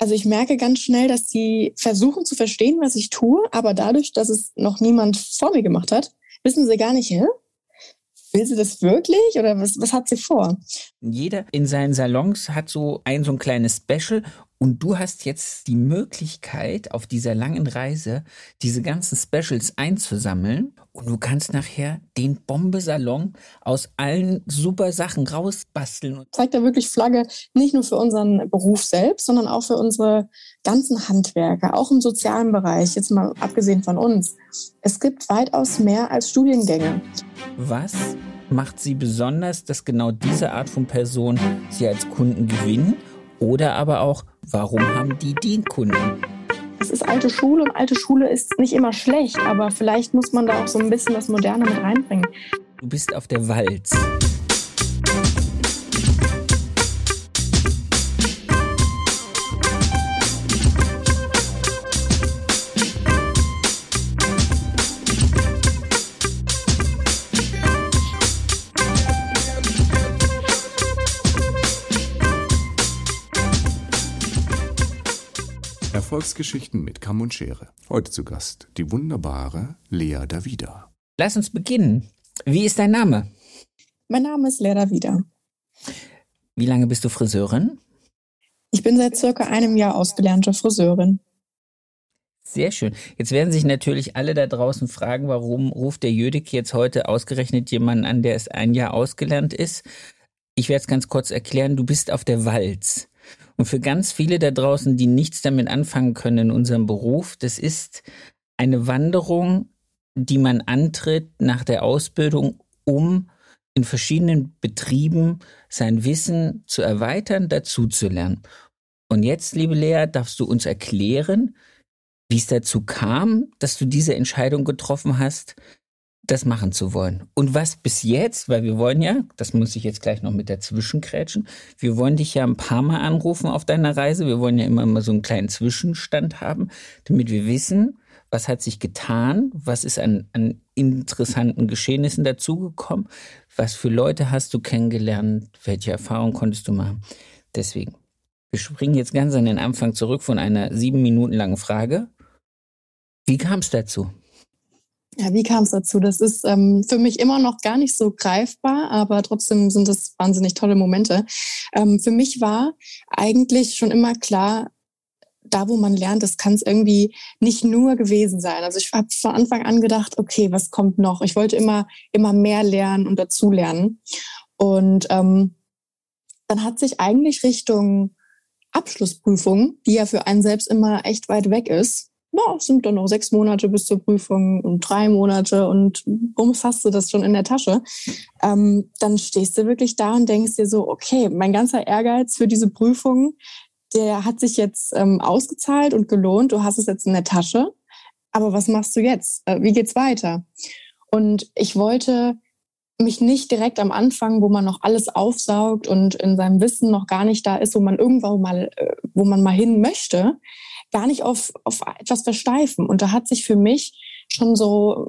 Also ich merke ganz schnell, dass sie versuchen zu verstehen, was ich tue, aber dadurch, dass es noch niemand vor mir gemacht hat, wissen sie gar nicht, hä? Will sie das wirklich oder was, was hat sie vor? Jeder in seinen Salons hat so ein so ein kleines Special und du hast jetzt die Möglichkeit, auf dieser langen Reise diese ganzen Specials einzusammeln und du kannst nachher den Bombe-Salon aus allen super Sachen rausbasteln. Zeigt da wirklich Flagge nicht nur für unseren Beruf selbst, sondern auch für unsere ganzen Handwerker, auch im sozialen Bereich, jetzt mal abgesehen von uns. Es gibt weitaus mehr als Studiengänge. Was macht sie besonders, dass genau diese Art von Person sie als Kunden gewinnen? Oder aber auch, warum haben die den Kunden? Es ist alte Schule und alte Schule ist nicht immer schlecht, aber vielleicht muss man da auch so ein bisschen das Moderne mit reinbringen. Du bist auf der Walz. Erfolgsgeschichten mit Kamm und Schere. Heute zu Gast die wunderbare Lea Davida. Lass uns beginnen. Wie ist dein Name? Mein Name ist Lea Davida. Wie lange bist du Friseurin? Ich bin seit circa einem Jahr ausgelernte Friseurin. Sehr schön. Jetzt werden sich natürlich alle da draußen fragen, warum ruft der Jödik jetzt heute ausgerechnet jemanden an, der erst ein Jahr ausgelernt ist. Ich werde es ganz kurz erklären. Du bist auf der Walz. Und für ganz viele da draußen, die nichts damit anfangen können in unserem Beruf, das ist eine Wanderung, die man antritt nach der Ausbildung, um in verschiedenen Betrieben sein Wissen zu erweitern, dazuzulernen. Und jetzt, liebe Lea, darfst du uns erklären, wie es dazu kam, dass du diese Entscheidung getroffen hast, das machen zu wollen. Und was bis jetzt, weil wir wollen ja, das muss ich jetzt gleich noch mit dazwischen krätschen, wir wollen dich ja ein paar Mal anrufen auf deiner Reise. Wir wollen ja immer mal so einen kleinen Zwischenstand haben, damit wir wissen, was hat sich getan, was ist an, an interessanten Geschehnissen dazugekommen, was für Leute hast du kennengelernt, welche Erfahrungen konntest du machen. Deswegen, wir springen jetzt ganz an den Anfang zurück von einer sieben Minuten langen Frage. Wie kam es dazu? Ja, wie kam es dazu? Das ist ähm, für mich immer noch gar nicht so greifbar, aber trotzdem sind es wahnsinnig tolle Momente. Ähm, für mich war eigentlich schon immer klar, da wo man lernt, das kann es irgendwie nicht nur gewesen sein. Also ich habe von Anfang an gedacht, okay, was kommt noch? Ich wollte immer, immer mehr lernen und dazulernen. Und ähm, dann hat sich eigentlich Richtung Abschlussprüfung, die ja für einen selbst immer echt weit weg ist, ja, es sind dann noch sechs Monate bis zur Prüfung und drei Monate und bums hast du das schon in der Tasche. Ähm, dann stehst du wirklich da und denkst dir so, okay, mein ganzer Ehrgeiz für diese Prüfung, der hat sich jetzt ähm, ausgezahlt und gelohnt. Du hast es jetzt in der Tasche. Aber was machst du jetzt? Äh, wie geht's weiter? Und ich wollte mich nicht direkt am Anfang, wo man noch alles aufsaugt und in seinem Wissen noch gar nicht da ist, wo man irgendwann mal, äh, wo man mal hin möchte, gar nicht auf, auf etwas versteifen. Und da hat sich für mich schon so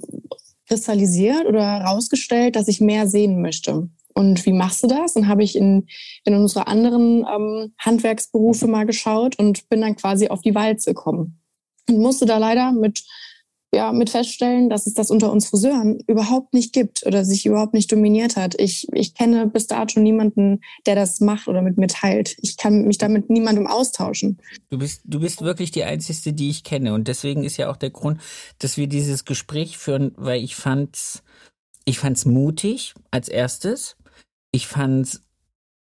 kristallisiert oder herausgestellt, dass ich mehr sehen möchte. Und wie machst du das? Dann habe ich in, in unsere anderen ähm, Handwerksberufe mal geschaut und bin dann quasi auf die Walze gekommen. Und musste da leider mit ja, mit feststellen, dass es das unter uns Friseuren überhaupt nicht gibt oder sich überhaupt nicht dominiert hat. Ich, ich kenne bis dato niemanden, der das macht oder mit mir teilt. Ich kann mich damit niemandem austauschen. Du bist, du bist wirklich die Einzige, die ich kenne. Und deswegen ist ja auch der Grund, dass wir dieses Gespräch führen, weil ich fand's, ich fand's mutig als erstes. Ich fand's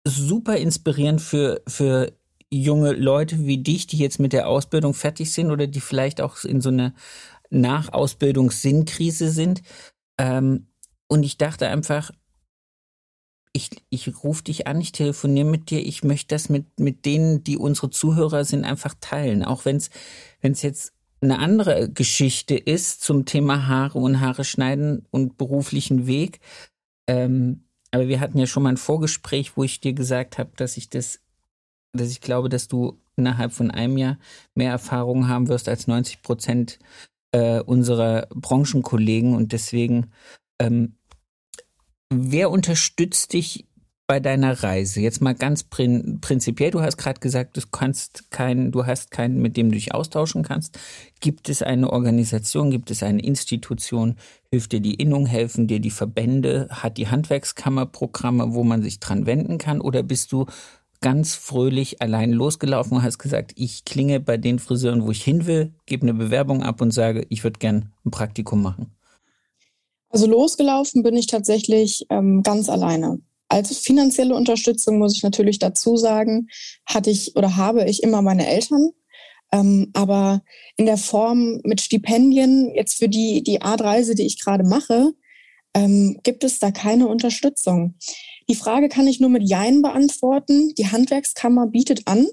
super inspirierend für, für junge Leute wie dich, die jetzt mit der Ausbildung fertig sind oder die vielleicht auch in so eine nach Ausbildungsinnkrise sind. Ähm, und ich dachte einfach, ich, ich rufe dich an, ich telefoniere mit dir, ich möchte das mit, mit denen, die unsere Zuhörer sind, einfach teilen. Auch wenn es jetzt eine andere Geschichte ist zum Thema Haare und Haare schneiden und beruflichen Weg. Ähm, aber wir hatten ja schon mal ein Vorgespräch, wo ich dir gesagt habe, dass ich das, dass ich glaube, dass du innerhalb von einem Jahr mehr Erfahrung haben wirst als 90 Prozent äh, unserer Branchenkollegen und deswegen, ähm, wer unterstützt dich bei deiner Reise? Jetzt mal ganz prin prinzipiell, du hast gerade gesagt, du kannst keinen, du hast keinen, mit dem du dich austauschen kannst. Gibt es eine Organisation, gibt es eine Institution, hilft dir die Innung, helfen dir die Verbände, hat die Handwerkskammer Programme, wo man sich dran wenden kann oder bist du ganz fröhlich allein losgelaufen und hast gesagt, ich klinge bei den Friseuren, wo ich hin will, gebe eine Bewerbung ab und sage, ich würde gern ein Praktikum machen? Also losgelaufen bin ich tatsächlich ähm, ganz alleine. Als finanzielle Unterstützung muss ich natürlich dazu sagen, hatte ich oder habe ich immer meine Eltern. Ähm, aber in der Form mit Stipendien, jetzt für die, die Art Reise, die ich gerade mache, ähm, gibt es da keine Unterstützung. Die Frage kann ich nur mit Jein beantworten. Die Handwerkskammer bietet an,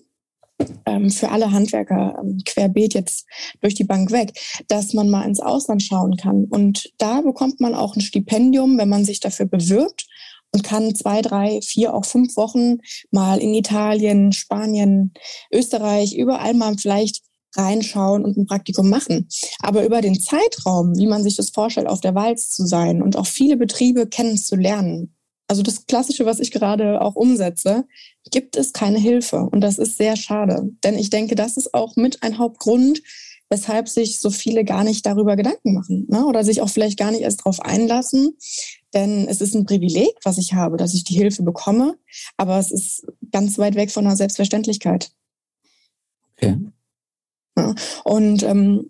ähm, für alle Handwerker ähm, querbeet jetzt durch die Bank weg, dass man mal ins Ausland schauen kann. Und da bekommt man auch ein Stipendium, wenn man sich dafür bewirbt und kann zwei, drei, vier, auch fünf Wochen mal in Italien, Spanien, Österreich, überall mal vielleicht reinschauen und ein Praktikum machen. Aber über den Zeitraum, wie man sich das vorstellt, auf der Walz zu sein und auch viele Betriebe kennenzulernen, also das Klassische, was ich gerade auch umsetze, gibt es keine Hilfe. Und das ist sehr schade. Denn ich denke, das ist auch mit ein Hauptgrund, weshalb sich so viele gar nicht darüber Gedanken machen ne? oder sich auch vielleicht gar nicht erst darauf einlassen. Denn es ist ein Privileg, was ich habe, dass ich die Hilfe bekomme, aber es ist ganz weit weg von einer Selbstverständlichkeit. Okay. Ja. Und ähm,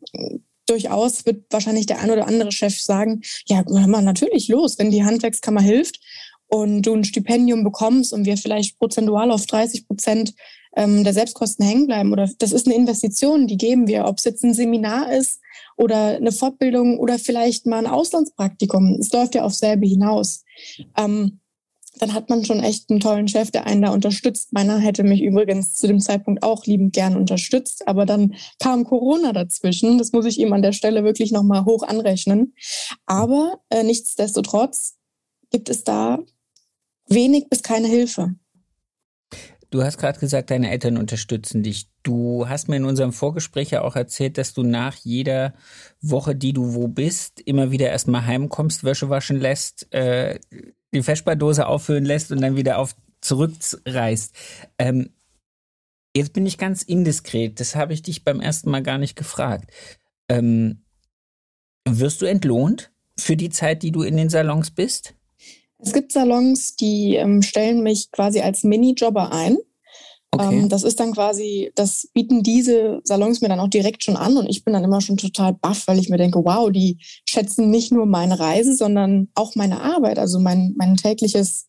durchaus wird wahrscheinlich der ein oder andere Chef sagen, ja, hör mal, natürlich los, wenn die Handwerkskammer hilft und du ein Stipendium bekommst und wir vielleicht prozentual auf 30 Prozent ähm, der Selbstkosten hängen bleiben oder das ist eine Investition, die geben wir, ob es jetzt ein Seminar ist oder eine Fortbildung oder vielleicht mal ein Auslandspraktikum. Es läuft ja auf selbe hinaus. Ähm, dann hat man schon echt einen tollen Chef, der einen da unterstützt. Meiner hätte mich übrigens zu dem Zeitpunkt auch liebend gern unterstützt, aber dann kam Corona dazwischen. Das muss ich ihm an der Stelle wirklich nochmal hoch anrechnen. Aber äh, nichtsdestotrotz gibt es da wenig bis keine Hilfe. Du hast gerade gesagt, deine Eltern unterstützen dich. Du hast mir in unserem Vorgespräch ja auch erzählt, dass du nach jeder Woche, die du wo bist, immer wieder erstmal heimkommst, Wäsche waschen lässt, äh, die Feschbardose auffüllen lässt und dann wieder auf zurückreist. Ähm, jetzt bin ich ganz indiskret. Das habe ich dich beim ersten Mal gar nicht gefragt. Ähm, wirst du entlohnt für die Zeit, die du in den Salons bist? Es gibt Salons, die ähm, stellen mich quasi als Minijobber ein. Okay. Ähm, das ist dann quasi, das bieten diese Salons mir dann auch direkt schon an und ich bin dann immer schon total baff, weil ich mir denke, wow, die schätzen nicht nur meine Reise, sondern auch meine Arbeit, also mein, mein tägliches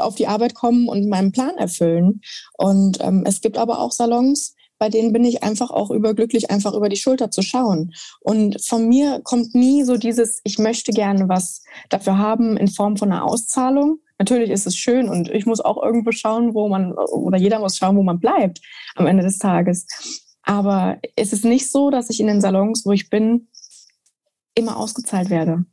auf die Arbeit kommen und meinen Plan erfüllen. Und ähm, es gibt aber auch Salons, bei denen bin ich einfach auch überglücklich, einfach über die Schulter zu schauen. Und von mir kommt nie so dieses, ich möchte gerne was dafür haben in Form von einer Auszahlung. Natürlich ist es schön und ich muss auch irgendwo schauen, wo man, oder jeder muss schauen, wo man bleibt am Ende des Tages. Aber es ist nicht so, dass ich in den Salons, wo ich bin, immer ausgezahlt werde.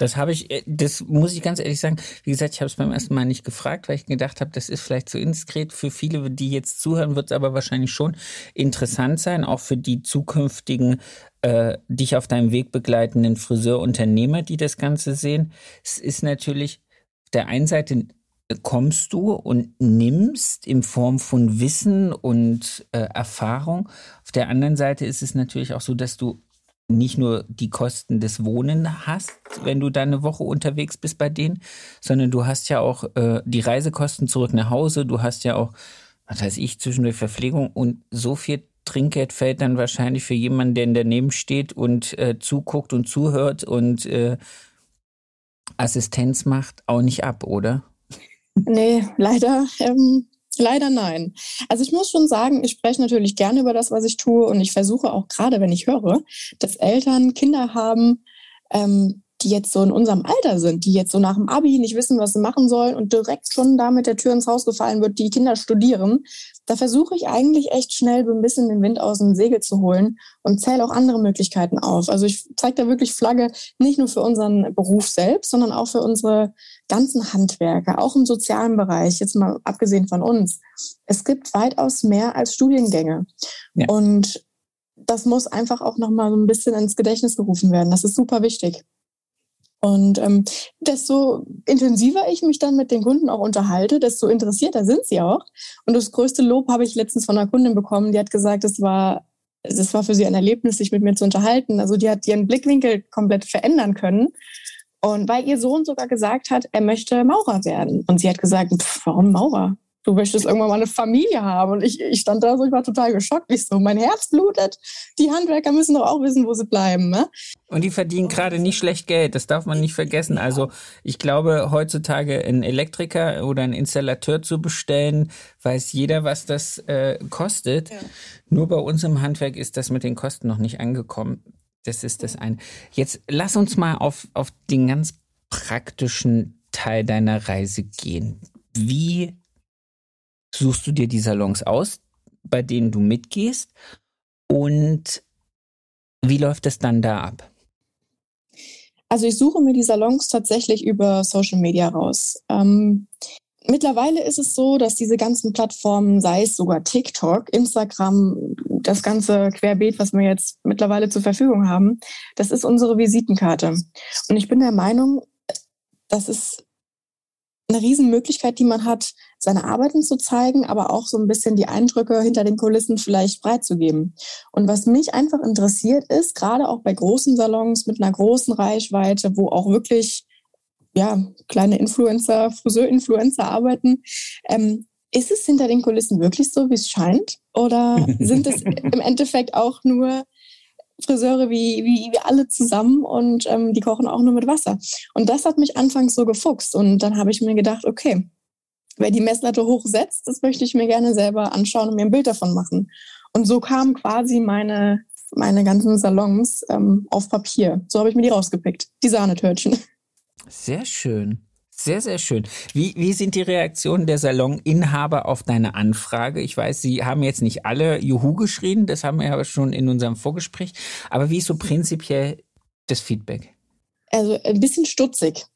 Das habe ich, äh, das muss ich ganz ehrlich sagen. Wie gesagt, ich habe es beim ersten Mal nicht gefragt, weil ich gedacht habe, das ist vielleicht zu indiskret. Für viele, die jetzt zuhören, wird es aber wahrscheinlich schon interessant sein, auch für die zukünftigen äh, dich auf deinem Weg begleitenden Friseurunternehmer, die das Ganze sehen. Es ist natürlich auf der einen Seite kommst du und nimmst in Form von Wissen und äh, Erfahrung. Auf der anderen Seite ist es natürlich auch so, dass du nicht nur die Kosten des Wohnen hast, wenn du da eine Woche unterwegs bist bei denen, sondern du hast ja auch äh, die Reisekosten zurück nach Hause, du hast ja auch, was weiß ich, zwischendurch Verpflegung und so viel Trinkgeld fällt dann wahrscheinlich für jemanden, der daneben steht und äh, zuguckt und zuhört und äh, Assistenz macht, auch nicht ab, oder? Nee, leider ähm, Leider nein. Also ich muss schon sagen, ich spreche natürlich gerne über das, was ich tue und ich versuche auch gerade, wenn ich höre, dass Eltern Kinder haben, ähm, die jetzt so in unserem Alter sind, die jetzt so nach dem Abi nicht wissen, was sie machen sollen und direkt schon da mit der Tür ins Haus gefallen wird, die Kinder studieren, da versuche ich eigentlich echt schnell so ein bisschen den Wind aus dem Segel zu holen und zähle auch andere Möglichkeiten auf. Also ich zeige da wirklich Flagge nicht nur für unseren Beruf selbst, sondern auch für unsere ganzen Handwerker, auch im sozialen Bereich, jetzt mal abgesehen von uns. Es gibt weitaus mehr als Studiengänge. Ja. Und das muss einfach auch nochmal so ein bisschen ins Gedächtnis gerufen werden. Das ist super wichtig. Und ähm, desto intensiver ich mich dann mit den Kunden auch unterhalte, desto interessierter sind sie auch. Und das größte Lob habe ich letztens von einer Kundin bekommen, die hat gesagt, es war, es war für sie ein Erlebnis, sich mit mir zu unterhalten. Also die hat ihren Blickwinkel komplett verändern können. Und weil ihr Sohn sogar gesagt hat, er möchte Maurer werden. Und sie hat gesagt, pff, warum Maurer? Du möchtest irgendwann mal eine Familie haben. Und ich, ich stand da so, ich war total geschockt. Ich so, mein Herz blutet. Die Handwerker müssen doch auch wissen, wo sie bleiben. Ne? Und die verdienen gerade nicht schlecht Geld. Das darf man nicht vergessen. Also ich glaube, heutzutage einen Elektriker oder einen Installateur zu bestellen, weiß jeder, was das äh, kostet. Ja. Nur bei uns im Handwerk ist das mit den Kosten noch nicht angekommen. Das ist das eine. Jetzt lass uns mal auf, auf den ganz praktischen Teil deiner Reise gehen. Wie suchst du dir die Salons aus, bei denen du mitgehst und wie läuft es dann da ab? Also ich suche mir die Salons tatsächlich über Social Media raus. Ähm, mittlerweile ist es so, dass diese ganzen Plattformen, sei es sogar TikTok, Instagram, das ganze Querbeet, was wir jetzt mittlerweile zur Verfügung haben, das ist unsere Visitenkarte. Und ich bin der Meinung, das ist eine Riesenmöglichkeit, die man hat, seine Arbeiten zu zeigen, aber auch so ein bisschen die Eindrücke hinter den Kulissen vielleicht freizugeben. Und was mich einfach interessiert ist, gerade auch bei großen Salons mit einer großen Reichweite, wo auch wirklich ja, kleine Influencer, Friseur-Influencer arbeiten, ähm, ist es hinter den Kulissen wirklich so, wie es scheint? Oder sind es im Endeffekt auch nur Friseure wie, wie wir alle zusammen und ähm, die kochen auch nur mit Wasser. Und das hat mich anfangs so gefuchst. Und dann habe ich mir gedacht, okay, wer die Messlatte hochsetzt, das möchte ich mir gerne selber anschauen und mir ein Bild davon machen. Und so kamen quasi meine, meine ganzen Salons ähm, auf Papier. So habe ich mir die rausgepickt, die Sahnetörtchen. Sehr schön. Sehr, sehr schön. Wie, wie sind die Reaktionen der Saloninhaber auf deine Anfrage? Ich weiß, sie haben jetzt nicht alle Juhu geschrien, das haben wir ja schon in unserem Vorgespräch. Aber wie ist so prinzipiell das Feedback? Also ein bisschen stutzig.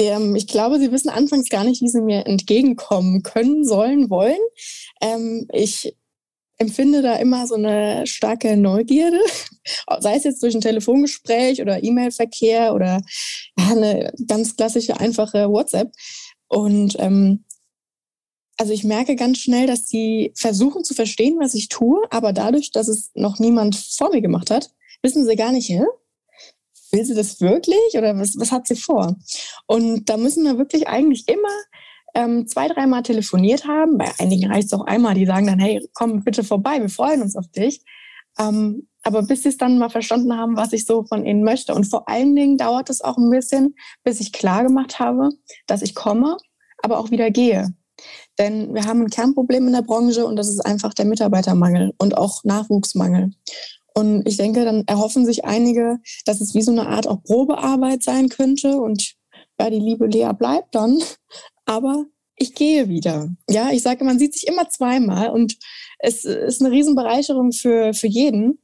Ähm, ich glaube, sie wissen anfangs gar nicht, wie sie mir entgegenkommen können, sollen, wollen. Ähm, ich empfinde da immer so eine starke Neugierde, sei es jetzt durch ein Telefongespräch oder E-Mail-Verkehr oder eine ganz klassische, einfache WhatsApp. Und ähm, also ich merke ganz schnell, dass sie versuchen zu verstehen, was ich tue, aber dadurch, dass es noch niemand vor mir gemacht hat, wissen sie gar nicht, hä? will sie das wirklich oder was, was hat sie vor? Und da müssen wir wirklich eigentlich immer ähm, zwei, dreimal telefoniert haben. Bei einigen reicht es auch einmal, die sagen dann, hey, komm bitte vorbei, wir freuen uns auf dich. Ähm, aber bis sie es dann mal verstanden haben, was ich so von ihnen möchte. Und vor allen Dingen dauert es auch ein bisschen, bis ich klar gemacht habe, dass ich komme, aber auch wieder gehe. Denn wir haben ein Kernproblem in der Branche und das ist einfach der Mitarbeitermangel und auch Nachwuchsmangel. Und ich denke, dann erhoffen sich einige, dass es wie so eine Art auch Probearbeit sein könnte und ja, die liebe Lea bleibt dann aber ich gehe wieder. Ja, ich sage, man sieht sich immer zweimal und es ist eine Riesenbereicherung für, für jeden.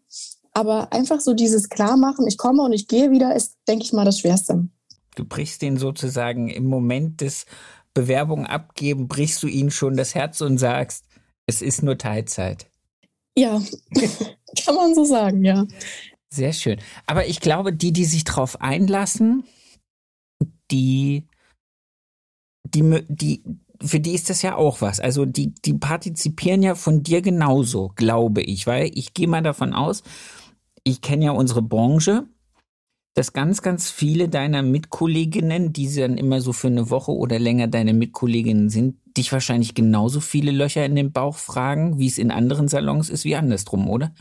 Aber einfach so dieses Klarmachen, ich komme und ich gehe wieder, ist, denke ich mal, das Schwerste. Du brichst den sozusagen im Moment des Bewerbung abgeben, brichst du ihnen schon das Herz und sagst, es ist nur Teilzeit. Ja, kann man so sagen, ja. Sehr schön. Aber ich glaube, die, die sich darauf einlassen, die die, die, für die ist das ja auch was. Also die, die partizipieren ja von dir genauso, glaube ich, weil ich gehe mal davon aus, ich kenne ja unsere Branche, dass ganz, ganz viele deiner Mitkolleginnen, die dann immer so für eine Woche oder länger deine Mitkolleginnen sind, dich wahrscheinlich genauso viele Löcher in den Bauch fragen, wie es in anderen Salons ist, wie andersrum, oder?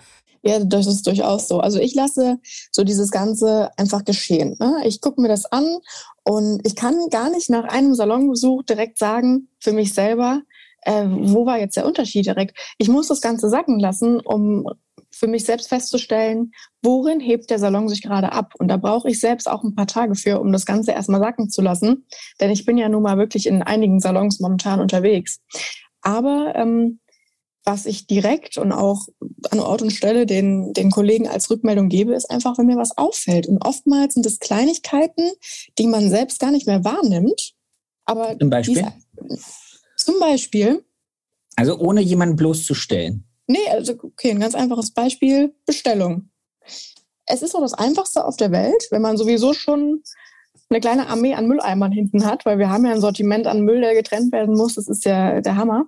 Ja, das ist durchaus so. Also ich lasse so dieses Ganze einfach geschehen. Ne? Ich gucke mir das an und ich kann gar nicht nach einem Salonbesuch direkt sagen, für mich selber, äh, wo war jetzt der Unterschied direkt. Ich muss das Ganze sacken lassen, um für mich selbst festzustellen, worin hebt der Salon sich gerade ab. Und da brauche ich selbst auch ein paar Tage für, um das Ganze erstmal sacken zu lassen. Denn ich bin ja nun mal wirklich in einigen Salons momentan unterwegs. Aber ähm, was ich direkt und auch an Ort und Stelle den, den Kollegen als Rückmeldung gebe, ist einfach, wenn mir was auffällt. Und oftmals sind es Kleinigkeiten, die man selbst gar nicht mehr wahrnimmt. Aber zum Beispiel? zum Beispiel. Also ohne jemanden bloßzustellen. Nee, also okay, ein ganz einfaches Beispiel, Bestellung. Es ist doch das Einfachste auf der Welt, wenn man sowieso schon eine kleine Armee an Mülleimern hinten hat, weil wir haben ja ein Sortiment an Müll, der getrennt werden muss. Das ist ja der Hammer.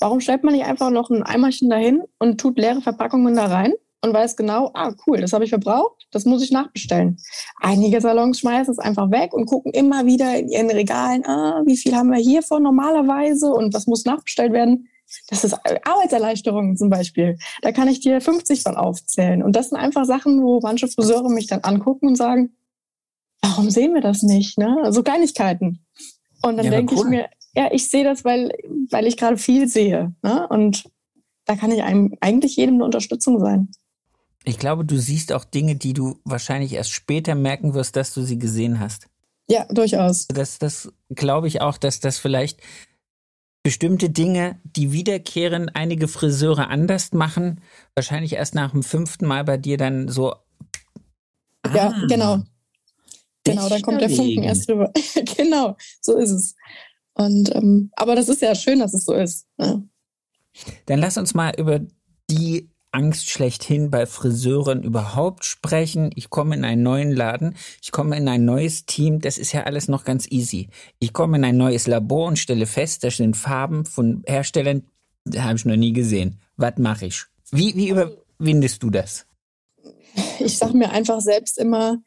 Warum stellt man nicht einfach noch ein Eimerchen dahin und tut leere Verpackungen da rein und weiß genau, ah cool, das habe ich verbraucht, das muss ich nachbestellen. Einige Salons schmeißen es einfach weg und gucken immer wieder in ihren Regalen, ah, wie viel haben wir hiervon normalerweise und was muss nachbestellt werden. Das ist Arbeitserleichterung zum Beispiel. Da kann ich dir 50 von aufzählen. Und das sind einfach Sachen, wo manche Friseure mich dann angucken und sagen, warum sehen wir das nicht? Ne? So Kleinigkeiten. Und dann ja, denke cool. ich mir, ja, ich sehe das, weil, weil ich gerade viel sehe. Ne? Und da kann ich einem, eigentlich jedem eine Unterstützung sein. Ich glaube, du siehst auch Dinge, die du wahrscheinlich erst später merken wirst, dass du sie gesehen hast. Ja, durchaus. Das, das glaube ich auch, dass das vielleicht bestimmte Dinge, die wiederkehren, einige Friseure anders machen, wahrscheinlich erst nach dem fünften Mal bei dir dann so. Ja, ah, genau. Genau, dann kommt der Funken erst rüber. genau, so ist es. Und ähm, aber das ist ja schön, dass es so ist. Ja. Dann lass uns mal über die Angst schlechthin bei Friseuren überhaupt sprechen. Ich komme in einen neuen Laden, ich komme in ein neues Team, das ist ja alles noch ganz easy. Ich komme in ein neues Labor und stelle fest, da sind Farben von Herstellern, die habe ich noch nie gesehen. Was mache ich? Wie, wie überwindest du das? Ich sage mir einfach selbst immer,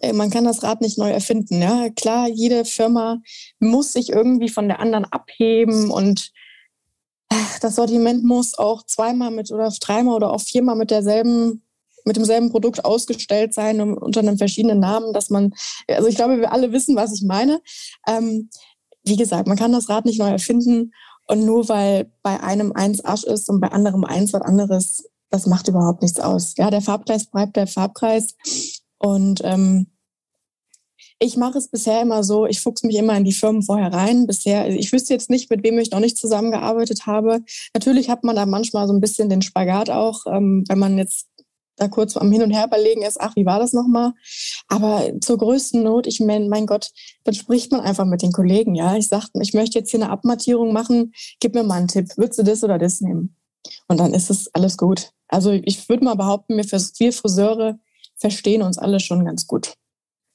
äh, man kann das Rad nicht neu erfinden. Ja, klar, jede Firma muss sich irgendwie von der anderen abheben und das Sortiment muss auch zweimal mit oder dreimal oder auch viermal mit derselben mit demselben Produkt ausgestellt sein unter einem verschiedenen Namen, dass man, also ich glaube, wir alle wissen, was ich meine. Ähm, wie gesagt, man kann das Rad nicht neu erfinden und nur weil bei einem eins Asch ist und bei anderem eins was anderes, das macht überhaupt nichts aus. Ja, der Farbkreis bleibt der Farbkreis und ähm, ich mache es bisher immer so, ich fuchse mich immer in die Firmen vorher rein. Bisher, also ich wüsste jetzt nicht, mit wem ich noch nicht zusammengearbeitet habe. Natürlich hat man da manchmal so ein bisschen den Spagat auch, ähm, wenn man jetzt da kurz am Hin und Her überlegen ist, ach, wie war das nochmal? Aber zur größten Not, ich meine, mein Gott, dann spricht man einfach mit den Kollegen, ja. Ich sage, ich möchte jetzt hier eine Abmattierung machen, gib mir mal einen Tipp, würdest du das oder das nehmen? Und dann ist es alles gut. Also ich würde mal behaupten, wir, Friseure verstehen uns alle schon ganz gut.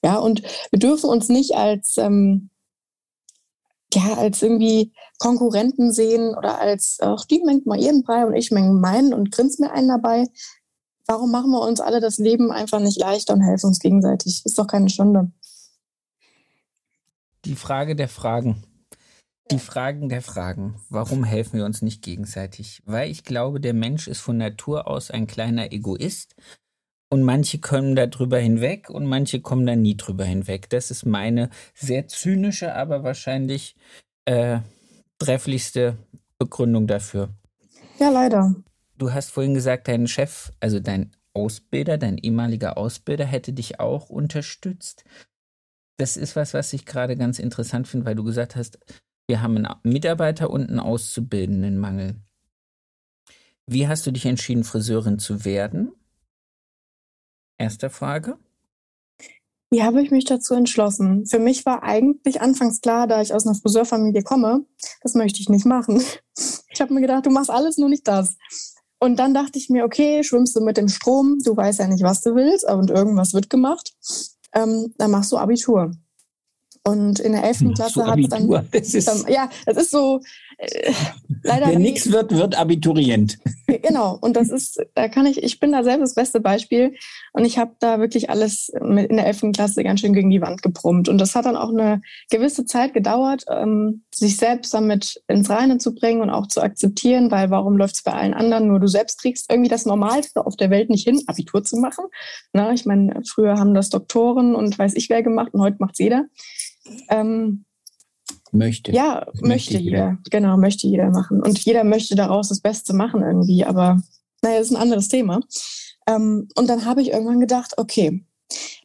Ja, und wir dürfen uns nicht als, ähm, ja, als irgendwie Konkurrenten sehen oder als, ach, die mengt mal ihren Brei und ich meng meinen und grinst mir einen dabei. Warum machen wir uns alle das Leben einfach nicht leichter und helfen uns gegenseitig? Ist doch keine Stunde. Die Frage der Fragen. Die Fragen der Fragen. Warum helfen wir uns nicht gegenseitig? Weil ich glaube, der Mensch ist von Natur aus ein kleiner Egoist und manche kommen da drüber hinweg und manche kommen da nie drüber hinweg. Das ist meine sehr zynische, aber wahrscheinlich äh, trefflichste Begründung dafür. Ja, leider. Du hast vorhin gesagt, dein Chef, also dein Ausbilder, dein ehemaliger Ausbilder hätte dich auch unterstützt. Das ist was, was ich gerade ganz interessant finde, weil du gesagt hast, wir haben einen Mitarbeiter und einen Auszubildenden Mangel. Wie hast du dich entschieden, Friseurin zu werden? Erste Frage. Wie habe ich mich dazu entschlossen? Für mich war eigentlich anfangs klar, da ich aus einer Friseurfamilie komme, das möchte ich nicht machen. Ich habe mir gedacht, du machst alles, nur nicht das. Und dann dachte ich mir, okay, schwimmst du mit dem Strom, du weißt ja nicht, was du willst, und irgendwas wird gemacht. Ähm, dann machst du Abitur. Und in der 11. Klasse hat es dann, das ist, dann, Ja, das ist so. Äh, leider Wer nichts wird, wird Abiturient. Genau. Und das ist, da kann ich, ich bin da selbst das beste Beispiel. Und ich habe da wirklich alles mit in der 11. Klasse ganz schön gegen die Wand gebrummt. Und das hat dann auch eine gewisse Zeit gedauert, ähm, sich selbst damit ins Reine zu bringen und auch zu akzeptieren, weil warum läuft es bei allen anderen? Nur du selbst kriegst irgendwie das Normalste auf der Welt nicht hin, Abitur zu machen. Na, ich meine, früher haben das Doktoren und weiß ich wer gemacht und heute macht's jeder. Ähm, möchte. Ja, möchte, möchte jeder. jeder. Genau, möchte jeder machen. Und jeder möchte daraus das Beste machen irgendwie. Aber naja, das ist ein anderes Thema. Ähm, und dann habe ich irgendwann gedacht, okay,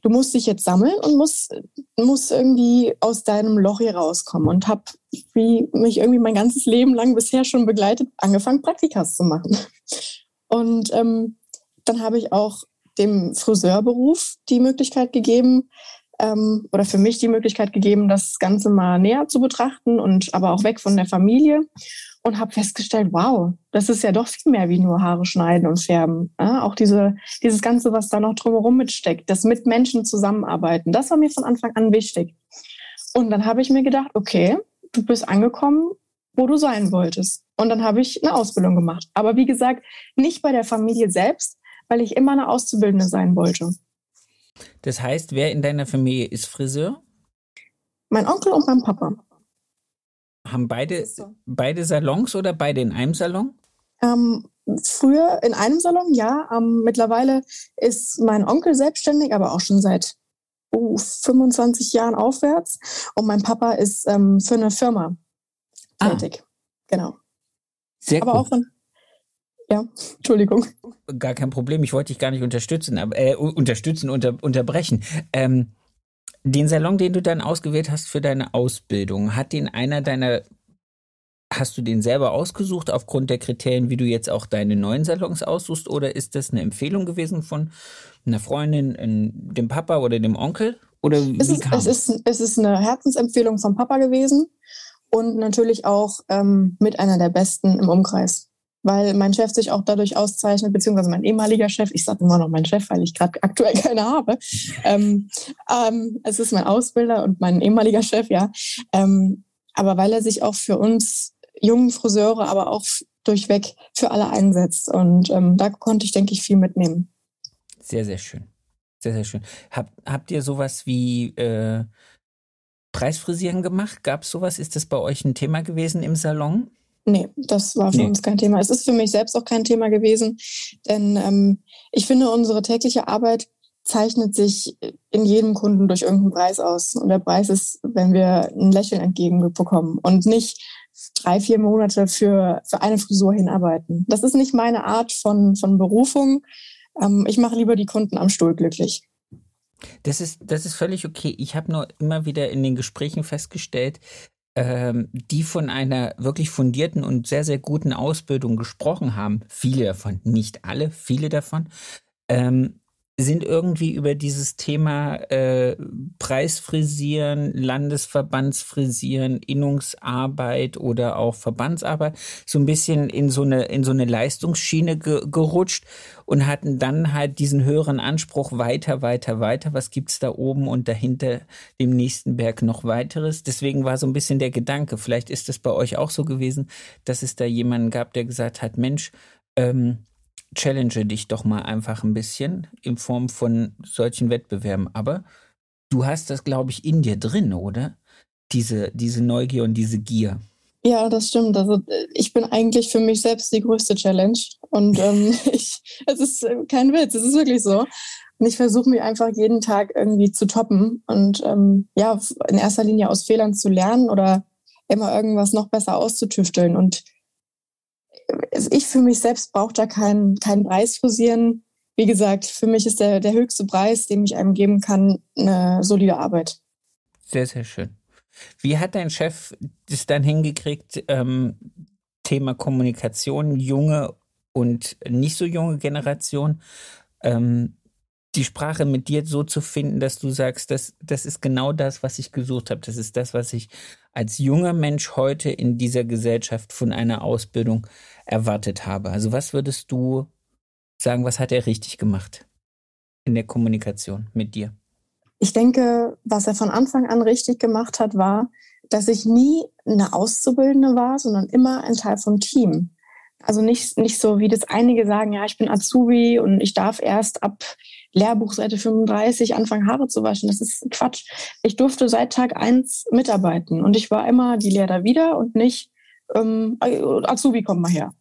du musst dich jetzt sammeln und musst, musst irgendwie aus deinem Loch hier rauskommen. Und habe, wie mich irgendwie mein ganzes Leben lang bisher schon begleitet, angefangen, Praktikas zu machen. Und ähm, dann habe ich auch dem Friseurberuf die Möglichkeit gegeben, ähm, oder für mich die Möglichkeit gegeben, das Ganze mal näher zu betrachten und aber auch weg von der Familie und habe festgestellt, wow, das ist ja doch viel mehr wie nur Haare schneiden und färben. Ja, auch diese, dieses Ganze, was da noch drumherum mitsteckt, das mit Menschen zusammenarbeiten, das war mir von Anfang an wichtig. Und dann habe ich mir gedacht, okay, du bist angekommen, wo du sein wolltest. Und dann habe ich eine Ausbildung gemacht. Aber wie gesagt, nicht bei der Familie selbst, weil ich immer eine Auszubildende sein wollte. Das heißt, wer in deiner Familie ist Friseur? Mein Onkel und mein Papa. Haben beide, so. beide Salons oder beide in einem Salon? Ähm, früher in einem Salon, ja. Ähm, mittlerweile ist mein Onkel selbstständig, aber auch schon seit uh, 25 Jahren aufwärts. Und mein Papa ist ähm, für eine Firma ah. tätig. Genau. Sehr aber cool. auch von, ja, Entschuldigung. Gar kein Problem. Ich wollte dich gar nicht unterstützen, aber äh, unterstützen, unter, unterbrechen. Ähm, den Salon, den du dann ausgewählt hast für deine Ausbildung, hat den einer deiner Hast du den selber ausgesucht aufgrund der Kriterien, wie du jetzt auch deine neuen Salons aussuchst, oder ist das eine Empfehlung gewesen von einer Freundin, dem Papa oder dem Onkel? Oder es, ist, es, ist, es ist eine Herzensempfehlung vom Papa gewesen und natürlich auch ähm, mit einer der besten im Umkreis weil mein Chef sich auch dadurch auszeichnet, beziehungsweise mein ehemaliger Chef, ich sage immer noch mein Chef, weil ich gerade aktuell keine habe. Ähm, ähm, es ist mein Ausbilder und mein ehemaliger Chef, ja. Ähm, aber weil er sich auch für uns jungen Friseure, aber auch durchweg für alle einsetzt. Und ähm, da konnte ich, denke ich, viel mitnehmen. Sehr, sehr schön. Sehr, sehr schön. Hab, habt ihr sowas wie äh, Preisfrisieren gemacht? Gab es sowas? Ist das bei euch ein Thema gewesen im Salon? Nee, das war für nee. uns kein Thema. Es ist für mich selbst auch kein Thema gewesen, denn ähm, ich finde, unsere tägliche Arbeit zeichnet sich in jedem Kunden durch irgendeinen Preis aus. Und der Preis ist, wenn wir ein Lächeln entgegenbekommen und nicht drei, vier Monate für, für eine Frisur hinarbeiten. Das ist nicht meine Art von, von Berufung. Ähm, ich mache lieber die Kunden am Stuhl glücklich. Das ist, das ist völlig okay. Ich habe nur immer wieder in den Gesprächen festgestellt, die von einer wirklich fundierten und sehr, sehr guten Ausbildung gesprochen haben, viele davon, nicht alle, viele davon, ähm, sind irgendwie über dieses Thema äh, Preisfrisieren, Landesverbandsfrisieren, Innungsarbeit oder auch Verbandsarbeit so ein bisschen in so eine in so eine Leistungsschiene ge gerutscht und hatten dann halt diesen höheren Anspruch weiter, weiter, weiter. Was gibt's da oben und dahinter dem nächsten Berg noch weiteres? Deswegen war so ein bisschen der Gedanke. Vielleicht ist es bei euch auch so gewesen, dass es da jemanden gab, der gesagt hat, Mensch, ähm, challenge dich doch mal einfach ein bisschen in Form von solchen Wettbewerben. Aber du hast das, glaube ich, in dir drin, oder? Diese, diese Neugier und diese Gier. Ja, das stimmt. Also ich bin eigentlich für mich selbst die größte Challenge. Und ähm, ich, es ist kein Witz, es ist wirklich so. Und ich versuche mich einfach jeden Tag irgendwie zu toppen und ähm, ja, in erster Linie aus Fehlern zu lernen oder immer irgendwas noch besser auszutüfteln. Und ich für mich selbst brauche da keinen keinen Preis frisieren. Wie gesagt, für mich ist der, der höchste Preis, den ich einem geben kann, eine solide Arbeit. Sehr, sehr schön. Wie hat dein Chef das dann hingekriegt, ähm, Thema Kommunikation, junge und nicht so junge Generation, ähm, die Sprache mit dir so zu finden, dass du sagst, das, das ist genau das, was ich gesucht habe. Das ist das, was ich als junger Mensch heute in dieser Gesellschaft von einer Ausbildung erwartet habe. Also was würdest du sagen, was hat er richtig gemacht in der Kommunikation mit dir? Ich denke, was er von Anfang an richtig gemacht hat, war, dass ich nie eine Auszubildende war, sondern immer ein Teil vom Team. Also nicht, nicht so, wie das einige sagen, ja, ich bin Azubi und ich darf erst ab Lehrbuchseite 35 anfangen, Haare zu waschen. Das ist Quatsch. Ich durfte seit Tag eins mitarbeiten und ich war immer die Lehrer wieder und nicht ähm, Azubi, komm mal her.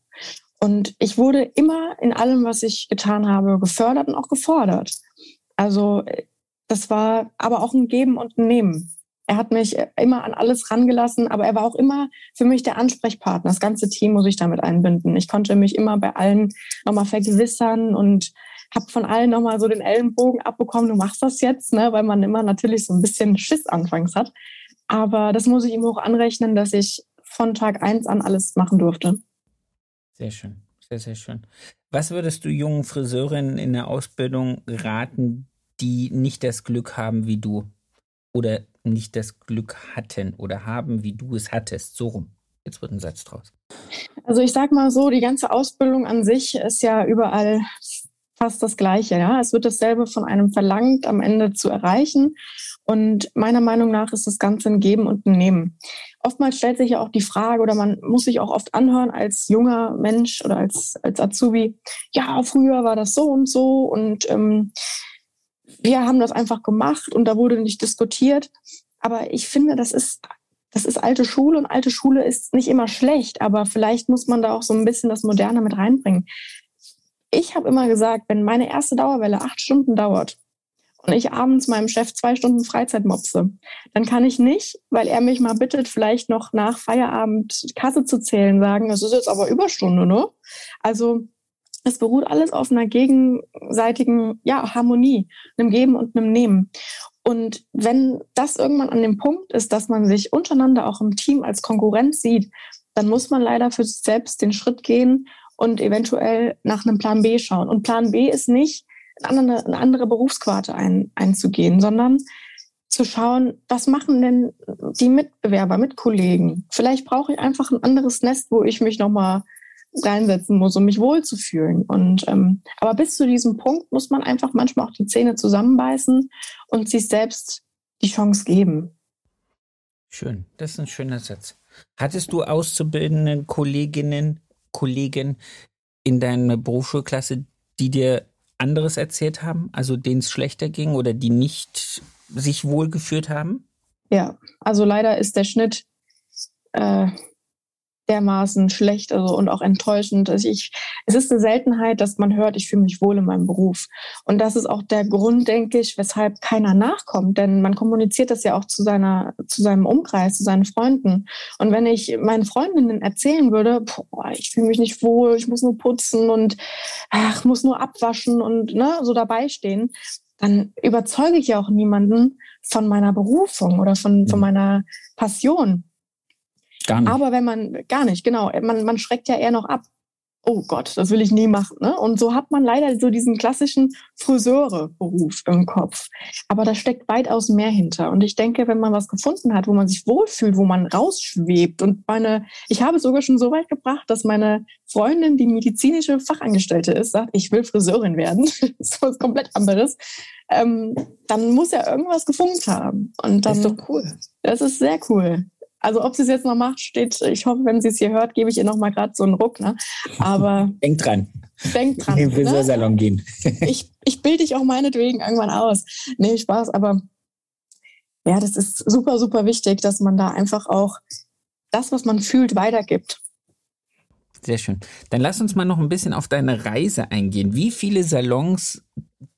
Und ich wurde immer in allem, was ich getan habe, gefördert und auch gefordert. Also das war aber auch ein Geben und ein Nehmen. Er hat mich immer an alles rangelassen, aber er war auch immer für mich der Ansprechpartner. Das ganze Team muss ich damit einbinden. Ich konnte mich immer bei allen nochmal vergewissern und habe von allen nochmal so den Ellenbogen abbekommen, du machst das jetzt, ne? weil man immer natürlich so ein bisschen Schiss anfangs hat. Aber das muss ich ihm hoch anrechnen, dass ich von Tag eins an alles machen durfte. Sehr schön, sehr, sehr schön. Was würdest du jungen Friseurinnen in der Ausbildung raten, die nicht das Glück haben wie du oder nicht das Glück hatten oder haben, wie du es hattest? So rum. Jetzt wird ein Satz draus. Also ich sag mal so, die ganze Ausbildung an sich ist ja überall fast das Gleiche. Ja? Es wird dasselbe von einem verlangt, am Ende zu erreichen. Und meiner Meinung nach ist das Ganze ein Geben und ein Nehmen. Oftmals stellt sich ja auch die Frage oder man muss sich auch oft anhören als junger Mensch oder als, als Azubi, ja, früher war das so und so und ähm, wir haben das einfach gemacht und da wurde nicht diskutiert. Aber ich finde, das ist, das ist alte Schule und alte Schule ist nicht immer schlecht, aber vielleicht muss man da auch so ein bisschen das Moderne mit reinbringen. Ich habe immer gesagt, wenn meine erste Dauerwelle acht Stunden dauert, und ich abends meinem Chef zwei Stunden Freizeit mopse, dann kann ich nicht, weil er mich mal bittet, vielleicht noch nach Feierabend Kasse zu zählen, sagen, das ist jetzt aber Überstunde, ne? Also es beruht alles auf einer gegenseitigen ja, Harmonie, einem Geben und einem Nehmen. Und wenn das irgendwann an dem Punkt ist, dass man sich untereinander auch im Team als Konkurrenz sieht, dann muss man leider für sich selbst den Schritt gehen und eventuell nach einem Plan B schauen. Und Plan B ist nicht, eine, eine andere Berufsquarte ein, einzugehen, sondern zu schauen, was machen denn die Mitbewerber, Mitkollegen? Vielleicht brauche ich einfach ein anderes Nest, wo ich mich nochmal reinsetzen muss, um mich wohlzufühlen. Und ähm, aber bis zu diesem Punkt muss man einfach manchmal auch die Zähne zusammenbeißen und sich selbst die Chance geben. Schön, das ist ein schöner Satz. Hattest du auszubildenden Kolleginnen, Kollegen in deiner Berufsschulklasse, die dir anderes erzählt haben, also denen es schlechter ging oder die nicht sich wohlgeführt haben? Ja, also leider ist der Schnitt äh, dermaßen schlecht also, und auch enttäuschend. Also ich, es ist eine Seltenheit, dass man hört, ich fühle mich wohl in meinem Beruf. Und das ist auch der Grund, denke ich, weshalb keiner nachkommt. Denn man kommuniziert das ja auch zu, seiner, zu seinem Umkreis, zu seinen Freunden. Und wenn ich meinen Freundinnen erzählen würde, boah, ich fühle mich nicht wohl, ich muss nur putzen und ach, muss nur abwaschen und ne, so dabei stehen, dann überzeuge ich ja auch niemanden von meiner Berufung oder von, von mhm. meiner Passion. Gar nicht. Aber wenn man, gar nicht, genau, man, man schreckt ja eher noch ab. Oh Gott, das will ich nie machen. Ne? Und so hat man leider so diesen klassischen Friseure-Beruf im Kopf. Aber da steckt weitaus mehr hinter. Und ich denke, wenn man was gefunden hat, wo man sich wohlfühlt, wo man rausschwebt und meine, ich habe es sogar schon so weit gebracht, dass meine Freundin, die medizinische Fachangestellte ist, sagt, ich will Friseurin werden. das ist was komplett anderes. Ähm, dann muss er irgendwas gefunden haben. Und dann, das ist doch cool. Das ist sehr cool. Also ob sie es jetzt noch macht, steht, ich hoffe, wenn sie es hier hört, gebe ich ihr noch mal gerade so einen Ruck. Ne? Aber denk dran. Denk dran. In den ne? Friseursalon ne? gehen. ich ich bilde dich auch meinetwegen irgendwann aus. Nee, Spaß, aber ja, das ist super, super wichtig, dass man da einfach auch das, was man fühlt, weitergibt. Sehr schön. Dann lass uns mal noch ein bisschen auf deine Reise eingehen. Wie viele Salons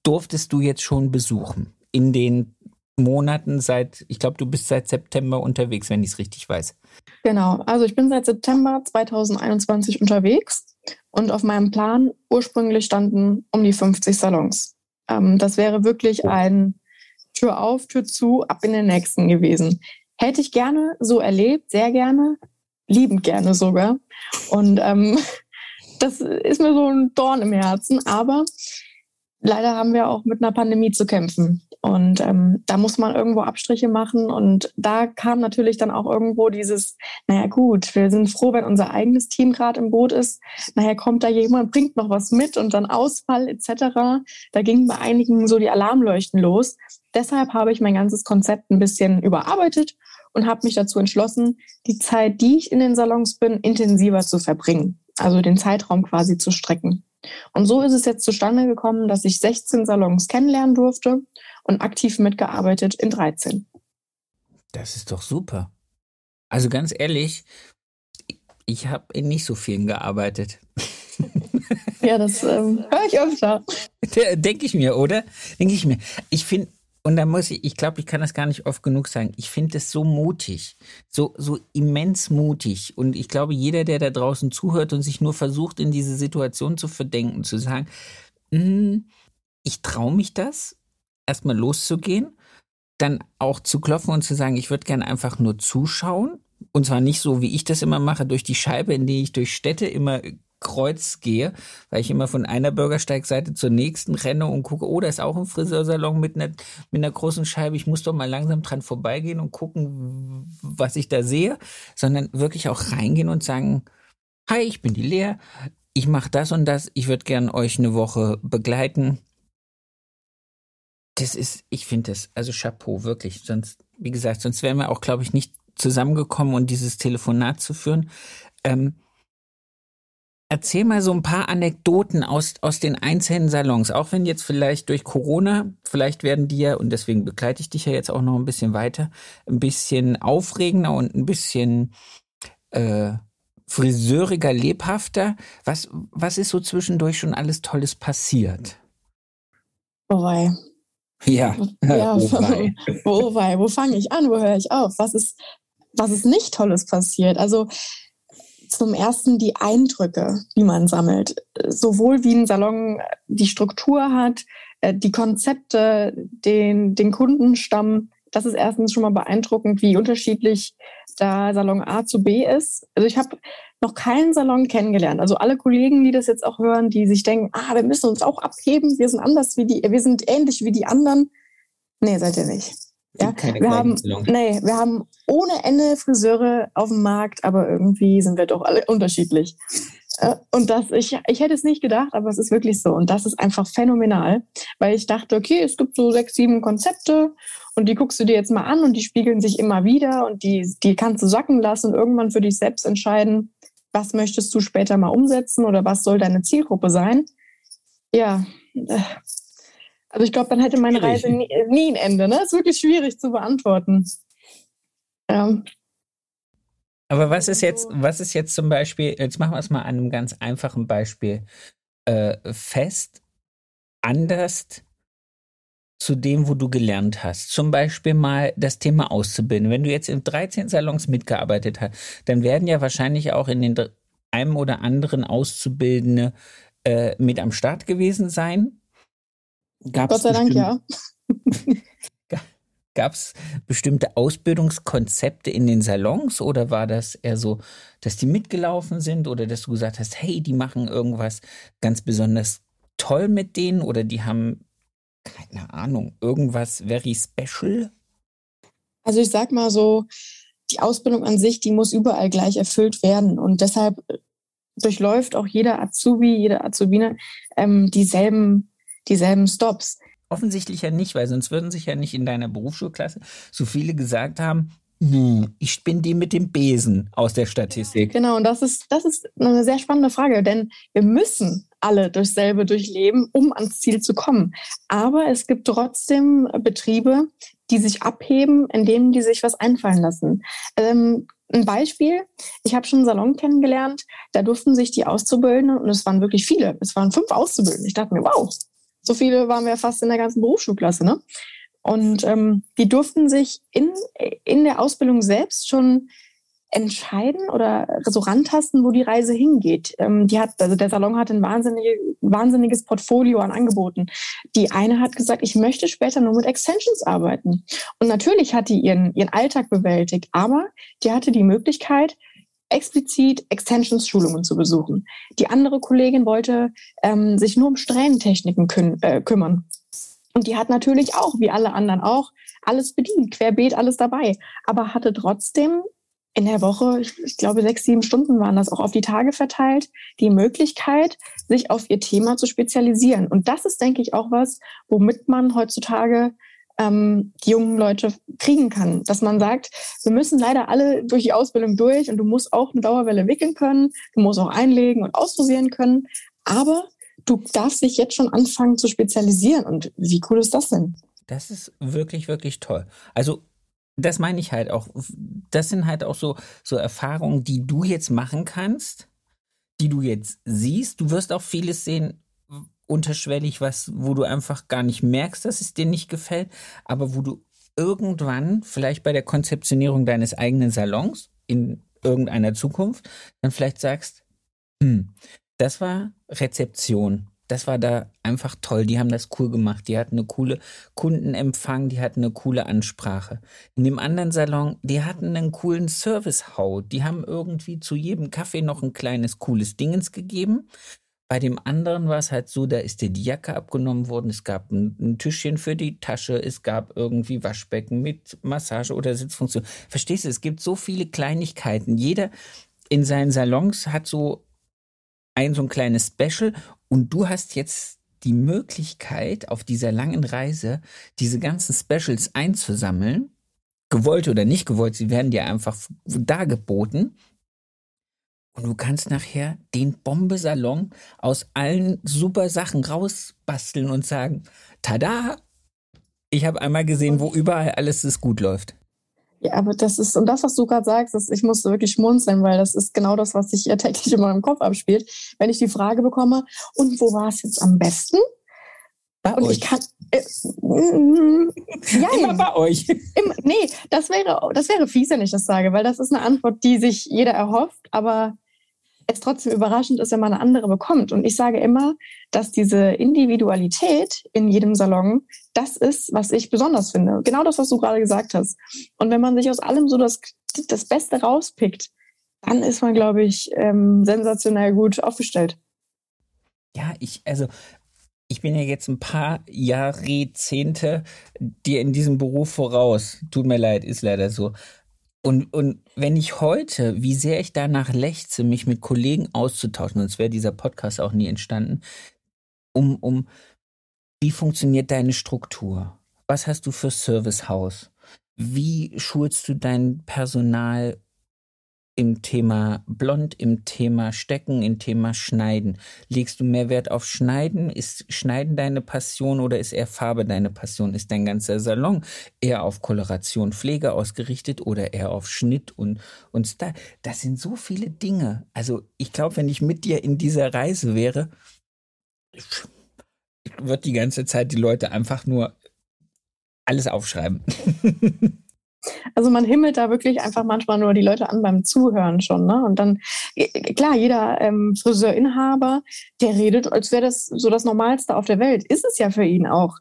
durftest du jetzt schon besuchen in den Monaten seit, ich glaube, du bist seit September unterwegs, wenn ich es richtig weiß. Genau, also ich bin seit September 2021 unterwegs und auf meinem Plan ursprünglich standen um die 50 Salons. Ähm, das wäre wirklich oh. ein Tür auf, Tür zu, ab in den nächsten gewesen. Hätte ich gerne so erlebt, sehr gerne, liebend gerne sogar. Und ähm, das ist mir so ein Dorn im Herzen, aber leider haben wir auch mit einer Pandemie zu kämpfen. Und ähm, da muss man irgendwo Abstriche machen. Und da kam natürlich dann auch irgendwo dieses, naja gut, wir sind froh, wenn unser eigenes Team gerade im Boot ist. Nachher kommt da jemand, bringt noch was mit und dann Ausfall etc. Da gingen bei einigen so die Alarmleuchten los. Deshalb habe ich mein ganzes Konzept ein bisschen überarbeitet und habe mich dazu entschlossen, die Zeit, die ich in den Salons bin, intensiver zu verbringen. Also den Zeitraum quasi zu strecken. Und so ist es jetzt zustande gekommen, dass ich 16 Salons kennenlernen durfte und aktiv mitgearbeitet in 13. Das ist doch super. Also ganz ehrlich, ich habe in nicht so vielen gearbeitet. ja, das ähm, höre ich öfter. Denke ich mir, oder? Denke ich mir. Ich finde, und da muss ich, ich glaube, ich kann das gar nicht oft genug sagen. Ich finde es so mutig, so, so immens mutig. Und ich glaube, jeder, der da draußen zuhört und sich nur versucht, in diese Situation zu verdenken, zu sagen, mm, ich traue mich das, erstmal loszugehen, dann auch zu klopfen und zu sagen, ich würde gerne einfach nur zuschauen. Und zwar nicht so, wie ich das immer mache, durch die Scheibe, in die ich durch Städte immer Kreuz gehe, weil ich immer von einer Bürgersteigseite zur nächsten renne und gucke, oh, da ist auch ein Friseursalon mit einer, mit einer großen Scheibe. Ich muss doch mal langsam dran vorbeigehen und gucken, was ich da sehe, sondern wirklich auch reingehen und sagen, hi, ich bin die Lea, ich mache das und das, ich würde gern euch eine Woche begleiten. Das ist, ich finde das, also Chapeau, wirklich. Sonst, wie gesagt, sonst wären wir auch, glaube ich, nicht zusammengekommen und um dieses Telefonat zu führen. Ähm, Erzähl mal so ein paar Anekdoten aus, aus den einzelnen Salons, auch wenn jetzt vielleicht durch Corona, vielleicht werden die ja, und deswegen begleite ich dich ja jetzt auch noch ein bisschen weiter, ein bisschen aufregender und ein bisschen äh, friseuriger, lebhafter. Was, was ist so zwischendurch schon alles Tolles passiert? Oh wei. Ja, ja oh wei. oh wei. Wo fange ich an? Wo höre ich auf? Was ist, was ist nicht Tolles passiert? Also zum ersten die Eindrücke, die man sammelt. Sowohl wie ein Salon die Struktur hat, äh, die Konzepte, den, den Kundenstamm. Das ist erstens schon mal beeindruckend, wie unterschiedlich da Salon A zu B ist. Also ich habe noch keinen Salon kennengelernt. Also alle Kollegen, die das jetzt auch hören, die sich denken, ah, wir müssen uns auch abheben, wir sind anders wie die, wir sind ähnlich wie die anderen. Nee, seid ihr nicht. Ja, wir haben, nee, wir haben ohne Ende Friseure auf dem Markt, aber irgendwie sind wir doch alle unterschiedlich. Äh, und das, ich, ich hätte es nicht gedacht, aber es ist wirklich so. Und das ist einfach phänomenal, weil ich dachte, okay, es gibt so sechs, sieben Konzepte und die guckst du dir jetzt mal an und die spiegeln sich immer wieder und die, die kannst du sacken lassen und irgendwann für dich selbst entscheiden, was möchtest du später mal umsetzen oder was soll deine Zielgruppe sein. Ja, äh, also ich glaube, dann hätte meine schwierig. Reise nie, nie, ein Ende. Ne? Ist wirklich schwierig zu beantworten. Ja. Aber was ist jetzt, was ist jetzt zum Beispiel, jetzt machen wir es mal an einem ganz einfachen Beispiel äh, fest, anders zu dem, wo du gelernt hast. Zum Beispiel mal das Thema Auszubilden. Wenn du jetzt in 13 Salons mitgearbeitet hast, dann werden ja wahrscheinlich auch in den einem oder anderen Auszubildende äh, mit am Start gewesen sein. Gab's Gott sei Dank, ja. Gab es bestimmte Ausbildungskonzepte in den Salons oder war das eher so, dass die mitgelaufen sind oder dass du gesagt hast, hey, die machen irgendwas ganz besonders toll mit denen oder die haben, keine Ahnung, irgendwas very special? Also ich sag mal so, die Ausbildung an sich, die muss überall gleich erfüllt werden und deshalb durchläuft auch jeder Azubi, jede Azubine ähm, dieselben dieselben Stops. Offensichtlich ja nicht, weil sonst würden sich ja nicht in deiner Berufsschulklasse so viele gesagt haben, hm, ich bin die mit dem Besen aus der Statistik. Genau, und das ist, das ist eine sehr spannende Frage, denn wir müssen alle durchs selbe durchleben, um ans Ziel zu kommen. Aber es gibt trotzdem Betriebe, die sich abheben, indem die sich was einfallen lassen. Ähm, ein Beispiel, ich habe schon einen Salon kennengelernt, da durften sich die Auszubildenden, und es waren wirklich viele, es waren fünf Auszubildende. Ich dachte mir, wow, so viele waren wir fast in der ganzen Berufsschulklasse, ne? Und ähm, die durften sich in, in der Ausbildung selbst schon entscheiden oder so rantasten, wo die Reise hingeht. Ähm, die hat, also der Salon hat ein wahnsinnige, wahnsinniges Portfolio an Angeboten. Die eine hat gesagt, ich möchte später nur mit Extensions arbeiten. Und natürlich hat die ihren, ihren Alltag bewältigt, aber die hatte die Möglichkeit, explizit Extensions-Schulungen zu besuchen. Die andere Kollegin wollte ähm, sich nur um Strähnentechniken küm äh, kümmern. Und die hat natürlich auch, wie alle anderen auch, alles bedient, querbeet alles dabei, aber hatte trotzdem in der Woche, ich glaube sechs, sieben Stunden waren das auch auf die Tage verteilt, die Möglichkeit, sich auf ihr Thema zu spezialisieren. Und das ist, denke ich, auch was, womit man heutzutage ähm, die jungen Leute kriegen kann. Dass man sagt, wir müssen leider alle durch die Ausbildung durch und du musst auch eine Dauerwelle wickeln können, du musst auch einlegen und ausrosieren können, aber du darfst dich jetzt schon anfangen zu spezialisieren. Und wie cool ist das denn? Das ist wirklich, wirklich toll. Also das meine ich halt auch. Das sind halt auch so, so Erfahrungen, die du jetzt machen kannst, die du jetzt siehst. Du wirst auch vieles sehen, unterschwellig was, wo du einfach gar nicht merkst, dass es dir nicht gefällt, aber wo du irgendwann, vielleicht bei der Konzeptionierung deines eigenen Salons in irgendeiner Zukunft, dann vielleicht sagst, hm, das war Rezeption. Das war da einfach toll. Die haben das cool gemacht. Die hatten eine coole Kundenempfang, die hatten eine coole Ansprache. In dem anderen Salon, die hatten einen coolen Service-Hau. Die haben irgendwie zu jedem Kaffee noch ein kleines cooles Dingens gegeben. Bei dem anderen war es halt so, da ist dir die Jacke abgenommen worden, es gab ein, ein, Tischchen für die Tasche, es gab irgendwie Waschbecken mit Massage oder Sitzfunktion. Verstehst du, es gibt so viele Kleinigkeiten. Jeder in seinen Salons hat so ein so ein kleines Special und du hast jetzt die Möglichkeit, auf dieser langen Reise diese ganzen Specials einzusammeln, gewollt oder nicht gewollt, sie werden dir einfach dargeboten. Und du kannst nachher den Bombesalon aus allen super Sachen rausbasteln und sagen, tada, ich habe einmal gesehen, wo überall alles ist gut läuft. Ja, aber das ist, und das, was du gerade sagst, ist, ich musste wirklich schmunzeln, weil das ist genau das, was sich ja täglich in meinem Kopf abspielt. Wenn ich die Frage bekomme, und wo war es jetzt am besten? Bei und euch. ich kann. Äh, mm, ja, Immer bei euch. Im, nee, das wäre, das wäre fies, wenn ich das sage, weil das ist eine Antwort, die sich jeder erhofft, aber es trotzdem überraschend ist, wenn man eine andere bekommt. Und ich sage immer, dass diese Individualität in jedem Salon das ist, was ich besonders finde. Genau das, was du gerade gesagt hast. Und wenn man sich aus allem so das, das Beste rauspickt, dann ist man, glaube ich, ähm, sensationell gut aufgestellt. Ja, ich, also ich bin ja jetzt ein paar Jahrzehnte dir in diesem Beruf voraus. Tut mir leid, ist leider so. Und, und wenn ich heute, wie sehr ich danach lechze, mich mit Kollegen auszutauschen, sonst wäre dieser Podcast auch nie entstanden, um, um wie funktioniert deine Struktur? Was hast du für Servicehaus? Wie schulst du dein Personal im Thema Blond, im Thema Stecken, im Thema Schneiden? Legst du mehr Wert auf Schneiden? Ist Schneiden deine Passion oder ist eher Farbe deine Passion? Ist dein ganzer Salon eher auf Koloration, Pflege ausgerichtet oder eher auf Schnitt und, und Style? Das sind so viele Dinge. Also ich glaube, wenn ich mit dir in dieser Reise wäre, wird die ganze Zeit die Leute einfach nur alles aufschreiben. Also man himmelt da wirklich einfach manchmal nur die Leute an beim Zuhören schon. Ne? Und dann, klar, jeder ähm, Friseurinhaber, der redet, als wäre das so das Normalste auf der Welt. Ist es ja für ihn auch.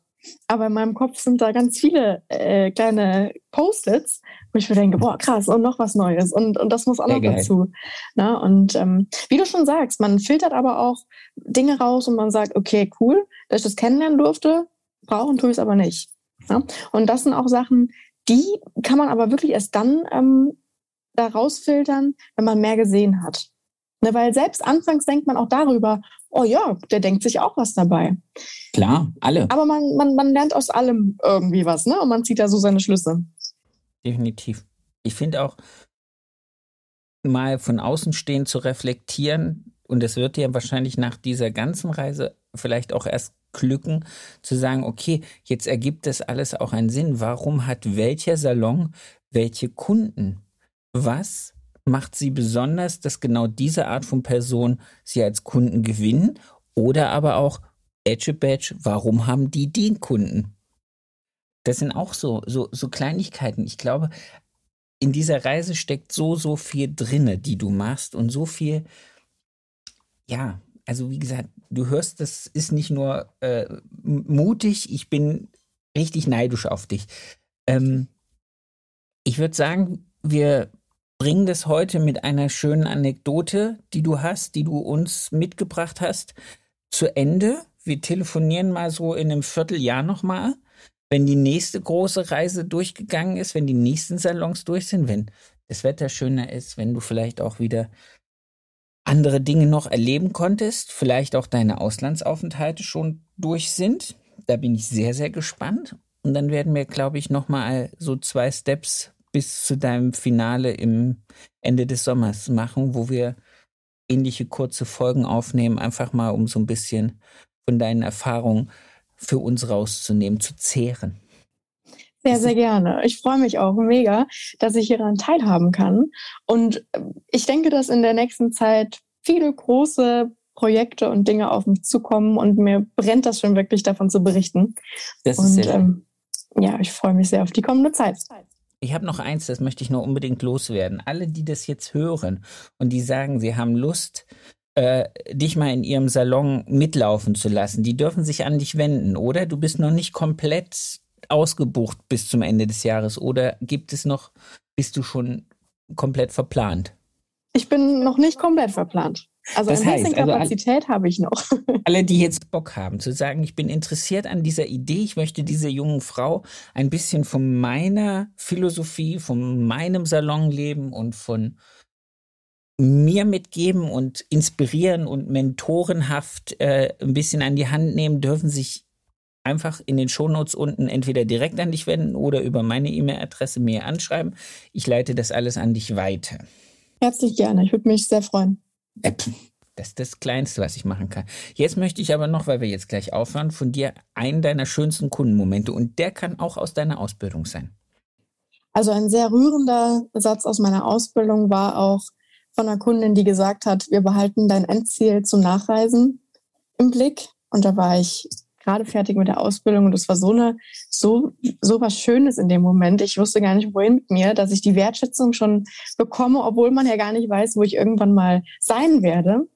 Aber in meinem Kopf sind da ganz viele äh, kleine Post-its, wo ich mir denke, boah, krass, und noch was Neues. Und, und das muss auch noch geil. dazu. Na, und ähm, wie du schon sagst, man filtert aber auch Dinge raus und man sagt, okay, cool, dass ich das kennenlernen durfte, brauchen tue ich es aber nicht. Ja? Und das sind auch Sachen, die kann man aber wirklich erst dann ähm, da rausfiltern, wenn man mehr gesehen hat. Ne, weil selbst anfangs denkt man auch darüber, oh ja, der denkt sich auch was dabei. Klar, alle. Aber man, man, man lernt aus allem irgendwie was, ne? Und man zieht da so seine Schlüsse. Definitiv. Ich finde auch, mal von außen stehen zu reflektieren, und es wird dir wahrscheinlich nach dieser ganzen Reise vielleicht auch erst glücken, zu sagen, okay, jetzt ergibt das alles auch einen Sinn. Warum hat welcher Salon welche Kunden? Was macht sie besonders, dass genau diese Art von Person sie als Kunden gewinnen? Oder aber auch, Edge Badge, warum haben die den Kunden? Das sind auch so, so, so Kleinigkeiten. Ich glaube, in dieser Reise steckt so, so viel drinne, die du machst und so viel, ja, also wie gesagt, du hörst, das ist nicht nur äh, mutig, ich bin richtig neidisch auf dich. Ähm, ich würde sagen, wir bringen das heute mit einer schönen Anekdote, die du hast, die du uns mitgebracht hast, zu Ende. Wir telefonieren mal so in einem Vierteljahr nochmal, wenn die nächste große Reise durchgegangen ist, wenn die nächsten Salons durch sind, wenn das Wetter schöner ist, wenn du vielleicht auch wieder andere Dinge noch erleben konntest, vielleicht auch deine Auslandsaufenthalte schon durch sind. Da bin ich sehr, sehr gespannt. Und dann werden wir, glaube ich, nochmal so zwei Steps bis zu deinem Finale im Ende des Sommers machen, wo wir ähnliche kurze Folgen aufnehmen, einfach mal um so ein bisschen von deinen Erfahrungen für uns rauszunehmen, zu zehren. Sehr, sehr gerne. Ich freue mich auch mega, dass ich hieran teilhaben kann. Und ich denke, dass in der nächsten Zeit viele große Projekte und Dinge auf mich zukommen und mir brennt das schon wirklich davon zu berichten. Das und ist sehr ähm, ja, ich freue mich sehr auf die kommende Zeit. Ich habe noch eins, das möchte ich noch unbedingt loswerden. Alle, die das jetzt hören und die sagen, sie haben Lust, äh, dich mal in ihrem Salon mitlaufen zu lassen, die dürfen sich an dich wenden, oder? Du bist noch nicht komplett ausgebucht bis zum Ende des Jahres, oder gibt es noch, bist du schon komplett verplant? Ich bin noch nicht komplett verplant. Also Das ein bisschen heißt, also an- Kapazität habe ich noch. Alle, die jetzt Bock haben, zu sagen, ich bin interessiert an dieser Idee, ich möchte dieser jungen Frau ein bisschen von meiner Philosophie, von meinem Salonleben und von mir mitgeben und inspirieren und mentorenhaft äh, ein bisschen an die Hand nehmen, dürfen sich einfach in den Shownotes unten entweder direkt an dich wenden oder über meine E-Mail-Adresse mir anschreiben. Ich leite das alles an dich weiter. Herzlich gerne. Ich würde mich sehr freuen. Das ist das Kleinste, was ich machen kann. Jetzt möchte ich aber noch, weil wir jetzt gleich aufhören, von dir einen deiner schönsten Kundenmomente und der kann auch aus deiner Ausbildung sein. Also ein sehr rührender Satz aus meiner Ausbildung war auch von einer Kundin, die gesagt hat, wir behalten dein Endziel zum Nachreisen im Blick. Und da war ich gerade fertig mit der Ausbildung und es war so eine, so, so was Schönes in dem Moment. Ich wusste gar nicht, wohin mit mir, dass ich die Wertschätzung schon bekomme, obwohl man ja gar nicht weiß, wo ich irgendwann mal sein werde.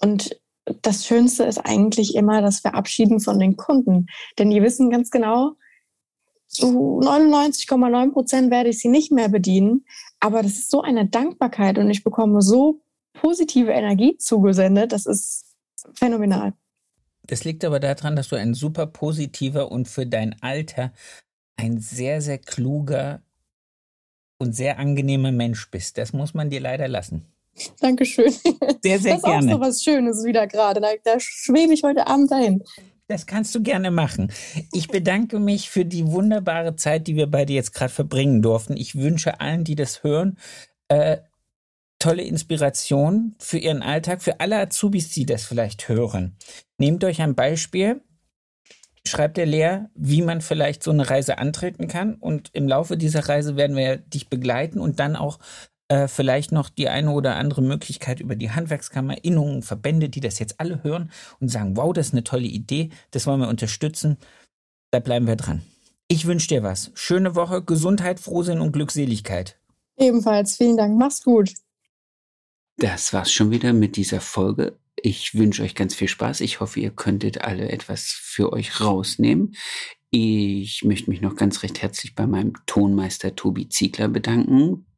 Und das Schönste ist eigentlich immer das Verabschieden von den Kunden. Denn die wissen ganz genau, zu 99,9 Prozent werde ich sie nicht mehr bedienen. Aber das ist so eine Dankbarkeit und ich bekomme so positive Energie zugesendet. Das ist phänomenal. Das liegt aber daran, dass du ein super positiver und für dein Alter ein sehr, sehr kluger und sehr angenehmer Mensch bist. Das muss man dir leider lassen. Dankeschön. Sehr, sehr das gerne. Das ist auch so was Schönes wieder gerade. Da, da schwebe ich heute Abend dahin. Das kannst du gerne machen. Ich bedanke mich für die wunderbare Zeit, die wir beide jetzt gerade verbringen durften. Ich wünsche allen, die das hören, äh, tolle Inspiration für Ihren Alltag, für alle Azubis, die das vielleicht hören. Nehmt euch ein Beispiel, schreibt der Lehr, wie man vielleicht so eine Reise antreten kann und im Laufe dieser Reise werden wir dich begleiten und dann auch äh, vielleicht noch die eine oder andere Möglichkeit über die Handwerkskammer, Innungen, Verbände, die das jetzt alle hören und sagen, wow, das ist eine tolle Idee, das wollen wir unterstützen. Da bleiben wir dran. Ich wünsche dir was. Schöne Woche, Gesundheit, Frohsinn und Glückseligkeit. Ebenfalls, vielen Dank. Mach's gut. Das war's schon wieder mit dieser Folge. Ich wünsche euch ganz viel Spaß. Ich hoffe, ihr könntet alle etwas für euch rausnehmen. Ich möchte mich noch ganz recht herzlich bei meinem Tonmeister Tobi Ziegler bedanken,